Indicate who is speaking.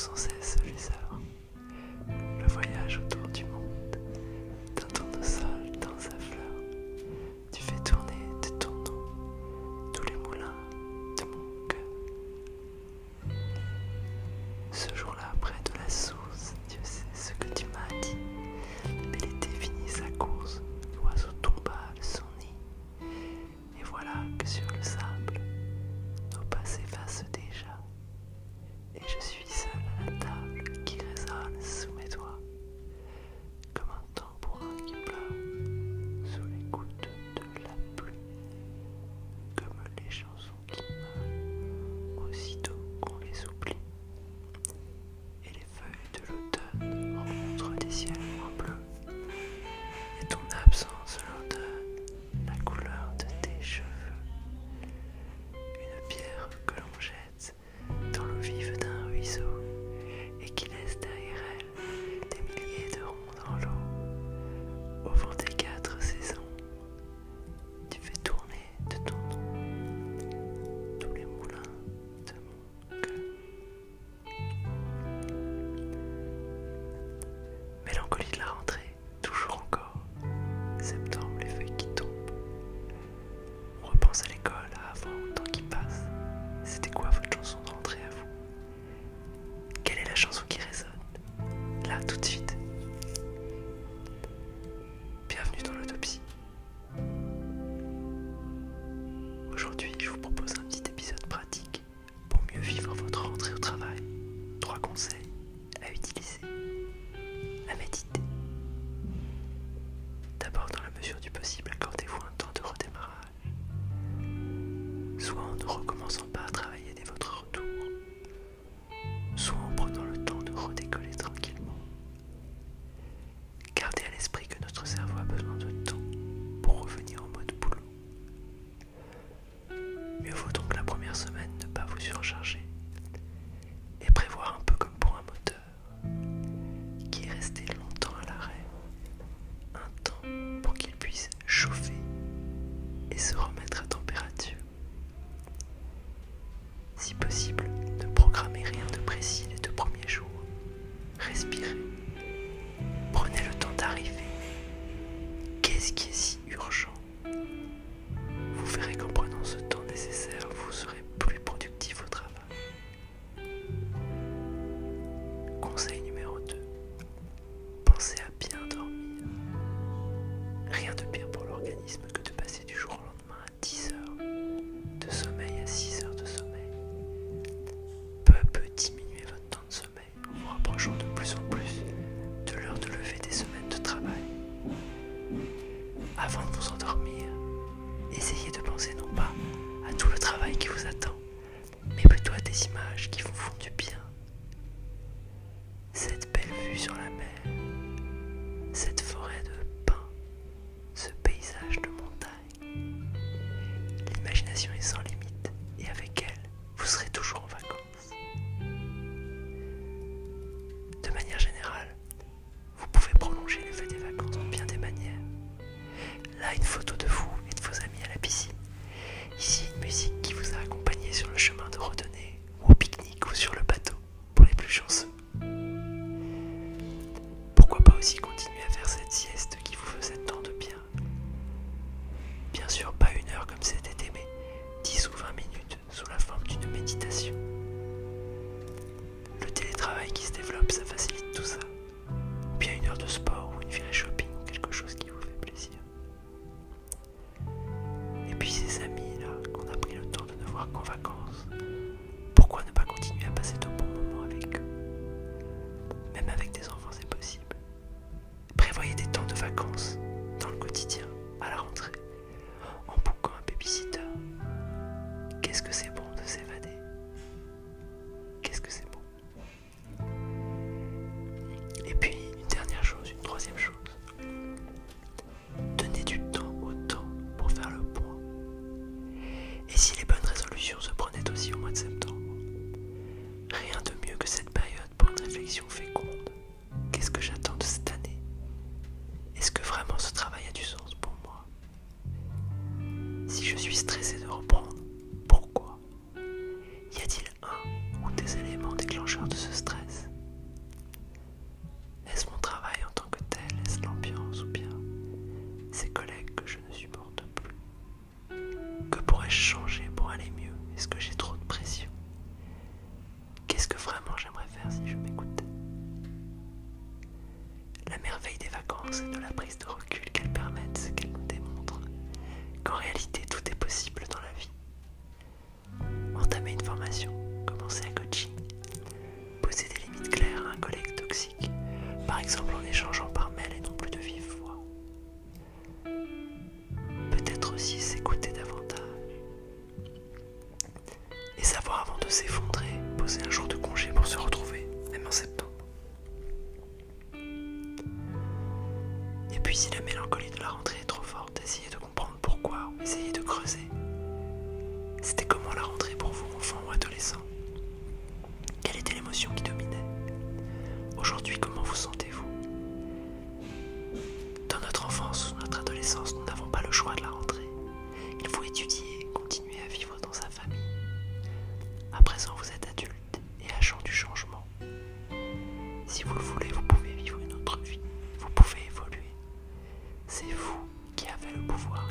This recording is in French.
Speaker 1: sont sincères. et se remettre une photo de vous. suis stressée de repos. poser un jour de congé pour se retrouver, même en septembre. Et puis si la mélancolie de la rentrée est trop forte, essayez de comprendre pourquoi, essayez de creuser. C'était comment la rentrée pour vous, enfant ou adolescent? Quelle était l'émotion qui dominait? Aujourd'hui, comment vous sentez-vous? Dans notre enfance ou notre adolescence, nous n'avons pas le choix de la rentrée. Il faut étudier, c'est vous qui avez le pouvoir.